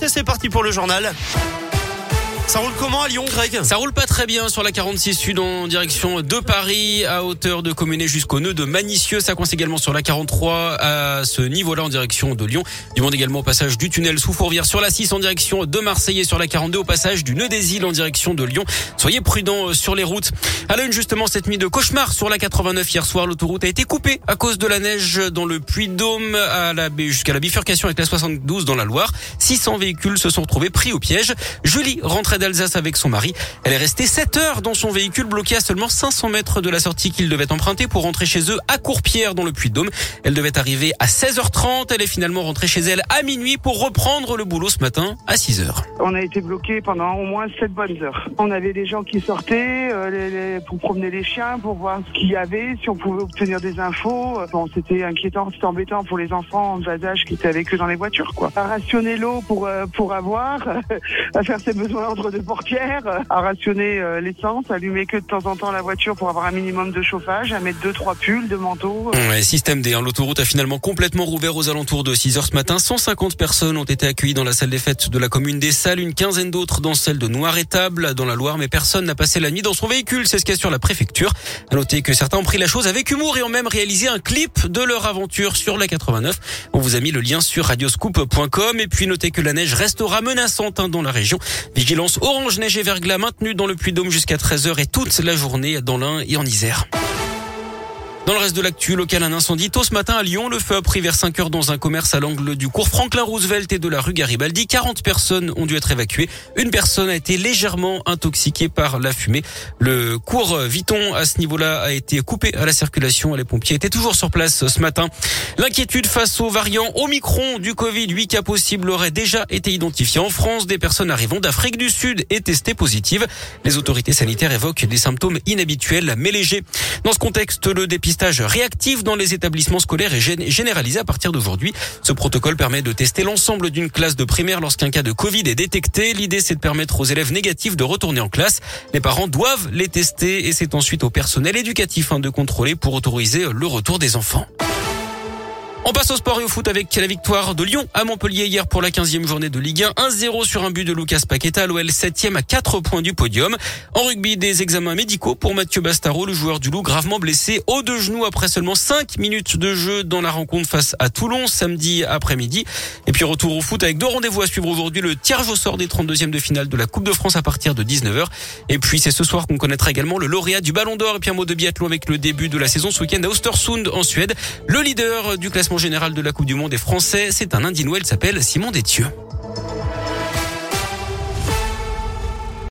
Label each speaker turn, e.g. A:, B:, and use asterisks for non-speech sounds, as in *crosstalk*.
A: vite, c'est parti pour le journal. Ça roule comment à Lyon, Greg
B: Ça roule pas très bien sur la 46 Sud en direction de Paris, à hauteur de Communet jusqu'au nœud de Manicieux. Ça coince également sur la 43 à ce niveau-là en direction de Lyon. Du monde également au passage du tunnel sous Fourvière sur la 6 en direction de Marseille et sur la 42 au passage du nœud des îles en direction de Lyon. Soyez prudents euh, sur les routes. À la une justement cette nuit de cauchemar sur la 89 hier soir, l'autoroute a été coupée à cause de la neige dans le Puy-de-Dôme à la jusqu'à la bifurcation avec la 72 dans la Loire. 600 véhicules se sont retrouvés pris au piège. Julie rentrait d'Alsace avec son mari. Elle est restée 7 heures dans son véhicule bloqué à seulement 500 mètres de la sortie qu'il devait emprunter pour rentrer chez eux à Courpierre dans le Puy-de-Dôme. Elle devait arriver à 16h30. Elle est finalement rentrée chez elle à minuit pour reprendre le boulot ce matin à 6h.
C: On a été bloqué pendant au moins 7 bonnes heures. On avait des gens qui sortaient euh, pour promener les chiens, pour voir ce qu'il y avait, si on pouvait obtenir des infos. C'était inquiétant, c'était embêtant pour les enfants en bas âge qui étaient avec eux dans les voitures. Quoi. À rationner l'eau pour, euh, pour avoir, *laughs* à faire ses besoins entre deux portières à rationner euh, l'essence, allumer que de temps en temps la voiture pour avoir un minimum de chauffage, à mettre deux trois pulls, deux manteaux.
B: Ouais, système D. Hein. L'autoroute a finalement complètement rouvert aux alentours de 6 heures ce matin. 150 personnes ont été accueillies dans la salle des fêtes de la commune des Salles, une quinzaine d'autres dans celle de Noir-Étable dans la Loire, mais personne n'a passé la nuit dans son véhicule. C'est ce sur la préfecture. À noter que certains ont pris la chose avec humour et ont même réalisé un clip de leur aventure sur la 89. On vous a mis le lien sur radioscoop.com et puis notez que la neige restera menaçante hein, dans la région. Vigilance orange neige et verglas maintenu dans le Puy-Dôme jusqu'à 13h et toute la journée dans l'Ain et en Isère. Dans le reste de l'actu, local, un incendie tôt ce matin à Lyon. Le feu a pris vers 5 heures dans un commerce à l'angle du cours Franklin Roosevelt et de la rue Garibaldi. 40 personnes ont dû être évacuées. Une personne a été légèrement intoxiquée par la fumée. Le cours Viton à ce niveau-là a été coupé à la circulation. Les pompiers étaient toujours sur place ce matin. L'inquiétude face aux variants Omicron du Covid, 8 cas possibles auraient déjà été identifiés en France. Des personnes arrivant d'Afrique du Sud et testées positives. Les autorités sanitaires évoquent des symptômes inhabituels mais légers. Dans ce contexte, le dépistage réactif dans les établissements scolaires est généralisé à partir d'aujourd'hui. Ce protocole permet de tester l'ensemble d'une classe de primaire lorsqu'un cas de Covid est détecté. L'idée, c'est de permettre aux élèves négatifs de retourner en classe. Les parents doivent les tester et c'est ensuite au personnel éducatif hein, de contrôler pour autoriser le retour des enfants. On passe au sport et au foot avec la victoire de Lyon à Montpellier hier pour la 15e journée de Ligue 1. 1-0 sur un but de Lucas Paqueta, l'OL 7e à 4 points du podium. En rugby, des examens médicaux pour Mathieu Bastaro, le joueur du Loup gravement blessé au deux genoux après seulement 5 minutes de jeu dans la rencontre face à Toulon samedi après-midi. Et puis retour au foot avec deux rendez-vous à suivre aujourd'hui, le tirage au sort des 32e de finale de la Coupe de France à partir de 19h. Et puis c'est ce soir qu'on connaîtra également le lauréat du Ballon d'Or et puis un mot de biathlon avec le début de la saison ce week-end à Ostersund en Suède. Le leader du classement général de la Coupe du Monde est français. C'est un Indinois, il s'appelle Simon Détieux.